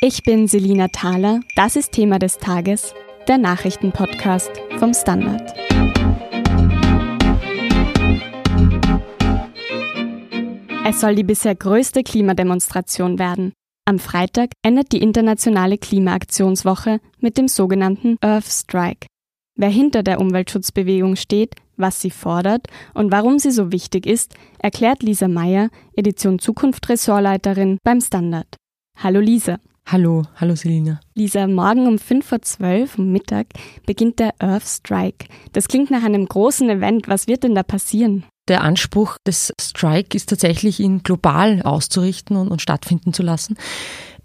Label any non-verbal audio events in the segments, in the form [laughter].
Ich bin Selina Thaler. Das ist Thema des Tages, der Nachrichtenpodcast vom Standard. Es soll die bisher größte Klimademonstration werden. Am Freitag endet die internationale Klimaaktionswoche mit dem sogenannten Earth Strike. Wer hinter der Umweltschutzbewegung steht, was sie fordert und warum sie so wichtig ist, erklärt Lisa Meyer, Edition Zukunft Ressortleiterin beim Standard. Hallo Lisa. Hallo, hallo Selina. Lisa, morgen um 5.12 Uhr Mittag beginnt der Earth Strike. Das klingt nach einem großen Event. Was wird denn da passieren? Der Anspruch des Strike ist tatsächlich, ihn global auszurichten und, und stattfinden zu lassen.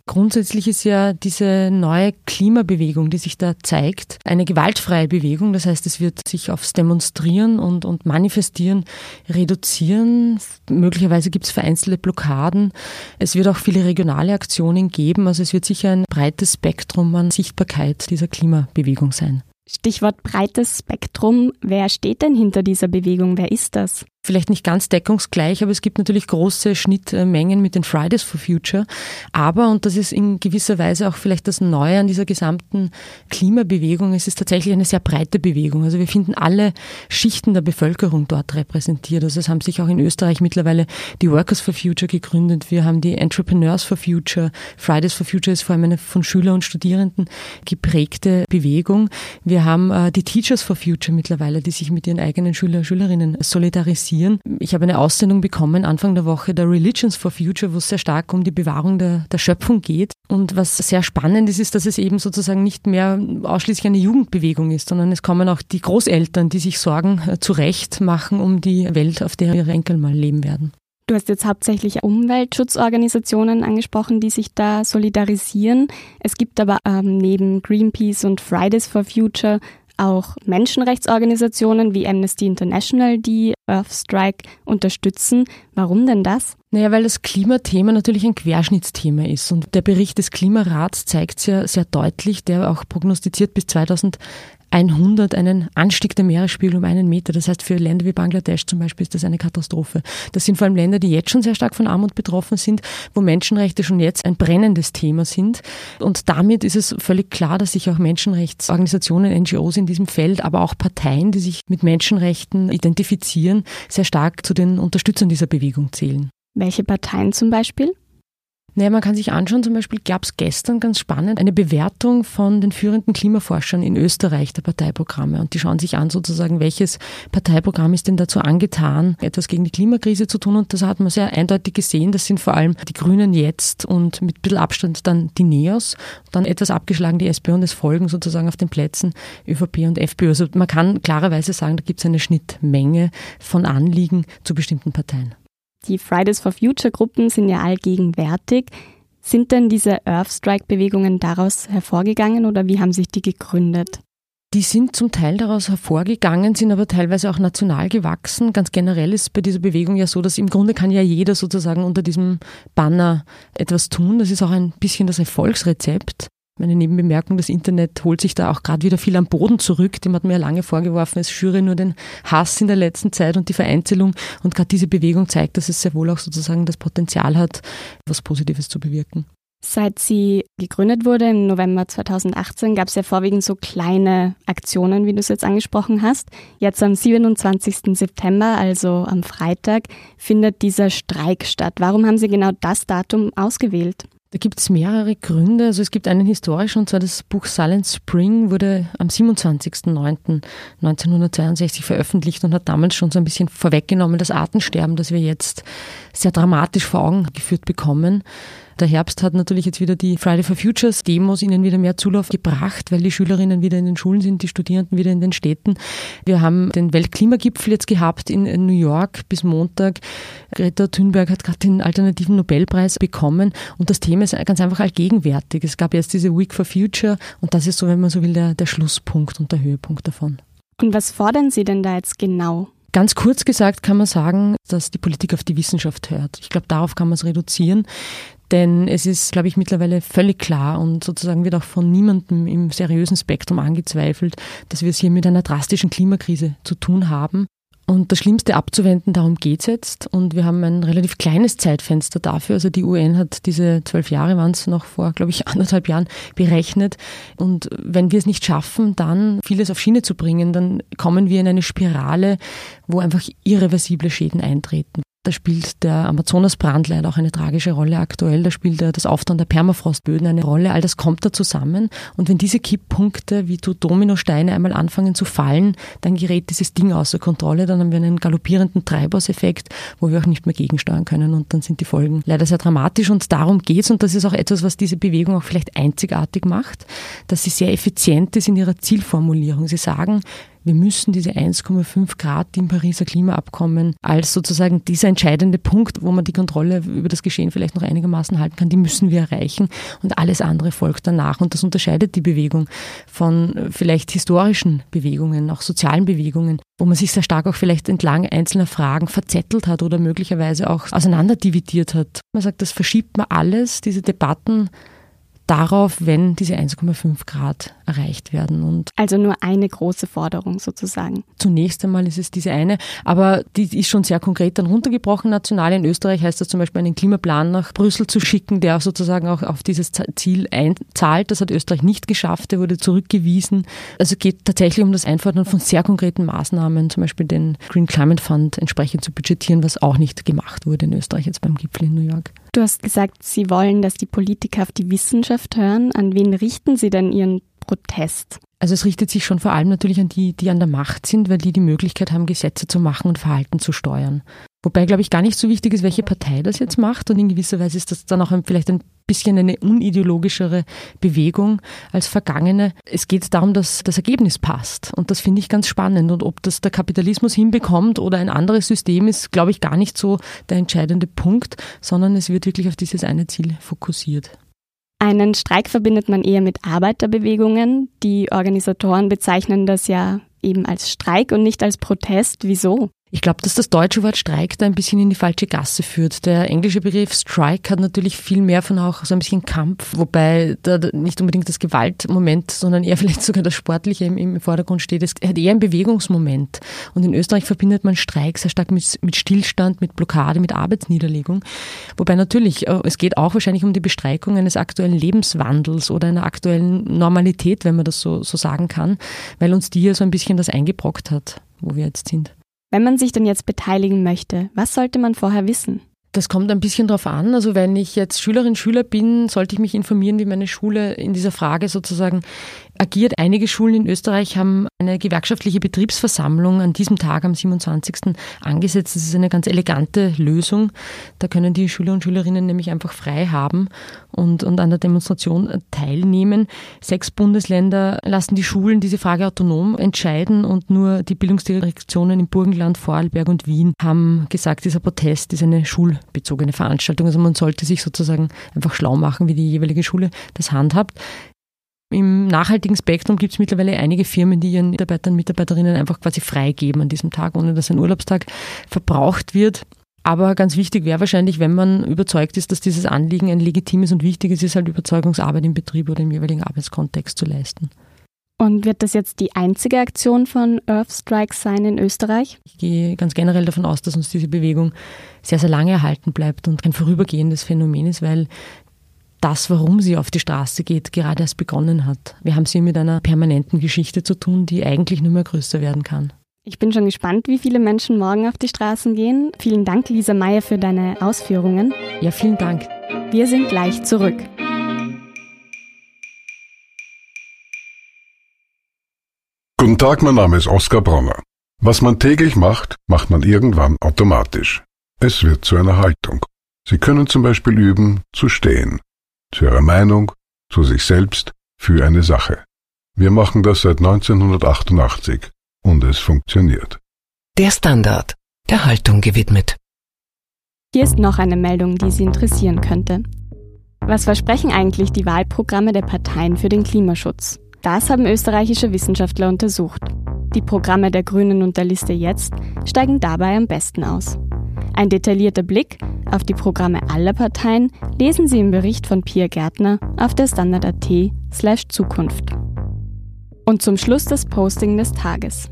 Grundsätzlich ist ja diese neue Klimabewegung, die sich da zeigt, eine gewaltfreie Bewegung. Das heißt, es wird sich aufs Demonstrieren und, und Manifestieren reduzieren. Möglicherweise gibt es vereinzelte Blockaden. Es wird auch viele regionale Aktionen geben. Also es wird sicher ein breites Spektrum an Sichtbarkeit dieser Klimabewegung sein. Stichwort breites Spektrum. Wer steht denn hinter dieser Bewegung? Wer ist das? Vielleicht nicht ganz deckungsgleich, aber es gibt natürlich große Schnittmengen mit den Fridays for Future. Aber, und das ist in gewisser Weise auch vielleicht das Neue an dieser gesamten Klimabewegung, es ist tatsächlich eine sehr breite Bewegung. Also wir finden alle Schichten der Bevölkerung dort repräsentiert. Also es haben sich auch in Österreich mittlerweile die Workers for Future gegründet. Wir haben die Entrepreneurs for Future. Fridays for Future ist vor allem eine von Schülern und Studierenden geprägte Bewegung. Wir haben äh, die Teachers for Future mittlerweile, die sich mit ihren eigenen Schüler Schülerinnen solidarisieren interessieren. Ich habe eine Aussendung bekommen Anfang der Woche der Religions for Future, wo es sehr stark um die Bewahrung der, der Schöpfung geht. Und was sehr spannend ist, ist, dass es eben sozusagen nicht mehr ausschließlich eine Jugendbewegung ist, sondern es kommen auch die Großeltern, die sich Sorgen äh, zu Recht machen um die Welt, auf der ihre Enkel mal leben werden. Du hast jetzt hauptsächlich Umweltschutzorganisationen angesprochen, die sich da solidarisieren. Es gibt aber ähm, neben Greenpeace und Fridays for Future auch Menschenrechtsorganisationen wie Amnesty International, die Earthstrike unterstützen. Warum denn das? Naja, weil das Klimathema natürlich ein Querschnittsthema ist. Und der Bericht des Klimarats zeigt es ja sehr deutlich, der auch prognostiziert bis 2000 100 einen Anstieg der Meeresspiegel um einen Meter. Das heißt, für Länder wie Bangladesch zum Beispiel ist das eine Katastrophe. Das sind vor allem Länder, die jetzt schon sehr stark von Armut betroffen sind, wo Menschenrechte schon jetzt ein brennendes Thema sind. Und damit ist es völlig klar, dass sich auch Menschenrechtsorganisationen, NGOs in diesem Feld, aber auch Parteien, die sich mit Menschenrechten identifizieren, sehr stark zu den Unterstützern dieser Bewegung zählen. Welche Parteien zum Beispiel? Naja, man kann sich anschauen, zum Beispiel gab es gestern ganz spannend eine Bewertung von den führenden Klimaforschern in Österreich der Parteiprogramme. Und die schauen sich an, sozusagen, welches Parteiprogramm ist denn dazu angetan, etwas gegen die Klimakrise zu tun. Und das hat man sehr eindeutig gesehen. Das sind vor allem die Grünen jetzt und mit ein bisschen Abstand dann die Neos. Dann etwas abgeschlagen die SPÖ und es folgen sozusagen auf den Plätzen ÖVP und FPÖ. Also man kann klarerweise sagen, da gibt es eine Schnittmenge von Anliegen zu bestimmten Parteien. Die Fridays for Future Gruppen sind ja allgegenwärtig. Sind denn diese Earth Strike Bewegungen daraus hervorgegangen oder wie haben sich die gegründet? Die sind zum Teil daraus hervorgegangen, sind aber teilweise auch national gewachsen. Ganz generell ist bei dieser Bewegung ja so, dass im Grunde kann ja jeder sozusagen unter diesem Banner etwas tun. Das ist auch ein bisschen das Erfolgsrezept. Meine Nebenbemerkung, das Internet holt sich da auch gerade wieder viel am Boden zurück. Dem hat mir ja lange vorgeworfen, es schüre nur den Hass in der letzten Zeit und die Vereinzelung. Und gerade diese Bewegung zeigt, dass es sehr wohl auch sozusagen das Potenzial hat, was Positives zu bewirken. Seit sie gegründet wurde im November 2018, gab es ja vorwiegend so kleine Aktionen, wie du es jetzt angesprochen hast. Jetzt am 27. September, also am Freitag, findet dieser Streik statt. Warum haben Sie genau das Datum ausgewählt? Da gibt es mehrere Gründe. Also es gibt einen historischen, und zwar das Buch Silent Spring wurde am 27.09.1962 veröffentlicht und hat damals schon so ein bisschen vorweggenommen das Artensterben, das wir jetzt sehr dramatisch vor Augen geführt bekommen. Der Herbst hat natürlich jetzt wieder die Friday for Futures Demos ihnen wieder mehr Zulauf gebracht, weil die Schülerinnen wieder in den Schulen sind, die Studierenden wieder in den Städten. Wir haben den Weltklimagipfel jetzt gehabt in New York bis Montag. Greta Thunberg hat gerade den alternativen Nobelpreis bekommen und das Thema ist ganz einfach allgegenwärtig. Es gab jetzt diese Week for Future und das ist so, wenn man so will, der, der Schlusspunkt und der Höhepunkt davon. Und was fordern Sie denn da jetzt genau? Ganz kurz gesagt kann man sagen, dass die Politik auf die Wissenschaft hört. Ich glaube, darauf kann man es reduzieren. Denn es ist, glaube ich, mittlerweile völlig klar und sozusagen wird auch von niemandem im seriösen Spektrum angezweifelt, dass wir es hier mit einer drastischen Klimakrise zu tun haben. Und das Schlimmste abzuwenden, darum geht es jetzt. Und wir haben ein relativ kleines Zeitfenster dafür. Also die UN hat diese zwölf Jahre, waren es noch vor, glaube ich, [laughs] anderthalb Jahren berechnet. Und wenn wir es nicht schaffen, dann vieles auf Schiene zu bringen, dann kommen wir in eine Spirale, wo einfach irreversible Schäden eintreten. Da spielt der Amazonasbrand leider auch eine tragische Rolle aktuell. Da spielt das Auftauen der Permafrostböden eine Rolle. All das kommt da zusammen. Und wenn diese Kipppunkte wie Dominosteine einmal anfangen zu fallen, dann gerät dieses Ding außer Kontrolle. Dann haben wir einen galoppierenden Treibhauseffekt, wo wir auch nicht mehr gegensteuern können. Und dann sind die Folgen leider sehr dramatisch. Und darum geht's. Und das ist auch etwas, was diese Bewegung auch vielleicht einzigartig macht, dass sie sehr effizient ist in ihrer Zielformulierung. Sie sagen, wir müssen diese 1,5 Grad im Pariser Klimaabkommen als sozusagen dieser entscheidende Punkt, wo man die Kontrolle über das Geschehen vielleicht noch einigermaßen halten kann, die müssen wir erreichen und alles andere folgt danach. Und das unterscheidet die Bewegung von vielleicht historischen Bewegungen, auch sozialen Bewegungen, wo man sich sehr stark auch vielleicht entlang einzelner Fragen verzettelt hat oder möglicherweise auch auseinanderdividiert hat. Man sagt, das verschiebt man alles, diese Debatten darauf, wenn diese 1,5 Grad erreicht werden. Und also nur eine große Forderung sozusagen. Zunächst einmal ist es diese eine, aber die ist schon sehr konkret dann runtergebrochen. National in Österreich heißt das zum Beispiel einen Klimaplan nach Brüssel zu schicken, der sozusagen auch auf dieses Ziel einzahlt. Das hat Österreich nicht geschafft, der wurde zurückgewiesen. Also geht tatsächlich um das Einfordern von sehr konkreten Maßnahmen, zum Beispiel den Green Climate Fund entsprechend zu budgetieren, was auch nicht gemacht wurde in Österreich jetzt beim Gipfel in New York. Du hast gesagt, Sie wollen, dass die Politiker auf die Wissenschaft hören. An wen richten Sie denn Ihren Protest? Also es richtet sich schon vor allem natürlich an die, die an der Macht sind, weil die die Möglichkeit haben, Gesetze zu machen und Verhalten zu steuern. Wobei, glaube ich, gar nicht so wichtig ist, welche Partei das jetzt macht. Und in gewisser Weise ist das dann auch vielleicht ein bisschen eine unideologischere Bewegung als vergangene. Es geht darum, dass das Ergebnis passt. Und das finde ich ganz spannend. Und ob das der Kapitalismus hinbekommt oder ein anderes System ist, glaube ich, gar nicht so der entscheidende Punkt, sondern es wird wirklich auf dieses eine Ziel fokussiert. Einen Streik verbindet man eher mit Arbeiterbewegungen. Die Organisatoren bezeichnen das ja eben als Streik und nicht als Protest. Wieso? Ich glaube, dass das deutsche Wort Streik da ein bisschen in die falsche Gasse führt. Der englische Begriff Strike hat natürlich viel mehr von auch so ein bisschen Kampf, wobei da nicht unbedingt das Gewaltmoment, sondern eher [laughs] vielleicht sogar das Sportliche im, im Vordergrund steht. Es hat eher ein Bewegungsmoment. Und in Österreich verbindet man Streik sehr stark mit, mit Stillstand, mit Blockade, mit Arbeitsniederlegung. Wobei natürlich, äh, es geht auch wahrscheinlich um die Bestreikung eines aktuellen Lebenswandels oder einer aktuellen Normalität, wenn man das so, so sagen kann, weil uns die ja so ein bisschen das eingebrockt hat, wo wir jetzt sind. Wenn man sich denn jetzt beteiligen möchte, was sollte man vorher wissen? Das kommt ein bisschen drauf an. Also wenn ich jetzt Schülerin, Schüler bin, sollte ich mich informieren, wie meine Schule in dieser Frage sozusagen agiert. Einige Schulen in Österreich haben eine gewerkschaftliche Betriebsversammlung an diesem Tag, am 27. angesetzt. Das ist eine ganz elegante Lösung. Da können die Schüler und Schülerinnen nämlich einfach frei haben und, und an der Demonstration teilnehmen. Sechs Bundesländer lassen die Schulen diese Frage autonom entscheiden und nur die Bildungsdirektionen im Burgenland, Vorarlberg und Wien haben gesagt, dieser Protest ist eine schulbezogene Veranstaltung. Also man sollte sich sozusagen einfach schlau machen, wie die jeweilige Schule das handhabt. Im nachhaltigen Spektrum gibt es mittlerweile einige Firmen, die ihren Mitarbeitern und Mitarbeiterinnen einfach quasi freigeben an diesem Tag, ohne dass ein Urlaubstag verbraucht wird. Aber ganz wichtig wäre wahrscheinlich, wenn man überzeugt ist, dass dieses Anliegen ein legitimes und wichtiges ist, halt Überzeugungsarbeit im Betrieb oder im jeweiligen Arbeitskontext zu leisten. Und wird das jetzt die einzige Aktion von Earth Strikes sein in Österreich? Ich gehe ganz generell davon aus, dass uns diese Bewegung sehr, sehr lange erhalten bleibt und kein vorübergehendes Phänomen ist, weil das, warum sie auf die Straße geht, gerade erst begonnen hat. Wir haben sie mit einer permanenten Geschichte zu tun, die eigentlich nur mehr größer werden kann. Ich bin schon gespannt, wie viele Menschen morgen auf die Straßen gehen. Vielen Dank, Lisa Meyer, für deine Ausführungen. Ja, vielen Dank. Wir sind gleich zurück. Guten Tag, mein Name ist Oskar Bronner. Was man täglich macht, macht man irgendwann automatisch. Es wird zu einer Haltung. Sie können zum Beispiel üben, zu stehen, zu ihrer Meinung, zu sich selbst, für eine Sache. Wir machen das seit 1988 und es funktioniert. Der Standard, der Haltung gewidmet. Hier ist noch eine Meldung, die Sie interessieren könnte. Was versprechen eigentlich die Wahlprogramme der Parteien für den Klimaschutz? Das haben österreichische Wissenschaftler untersucht. Die Programme der Grünen und der Liste Jetzt steigen dabei am besten aus. Ein detaillierter Blick auf die Programme aller Parteien lesen Sie im Bericht von Pia Gärtner auf der Standard.at slash Zukunft. Und zum Schluss das Posting des Tages.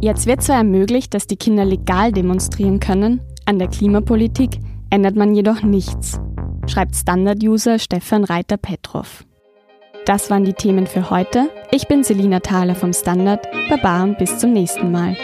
Jetzt wird zwar ermöglicht, dass die Kinder legal demonstrieren können, an der Klimapolitik ändert man jedoch nichts, schreibt Standard-User Stefan Reiter-Petrov. Das waren die Themen für heute. Ich bin Selina Thaler vom Standard. Baba und bis zum nächsten Mal.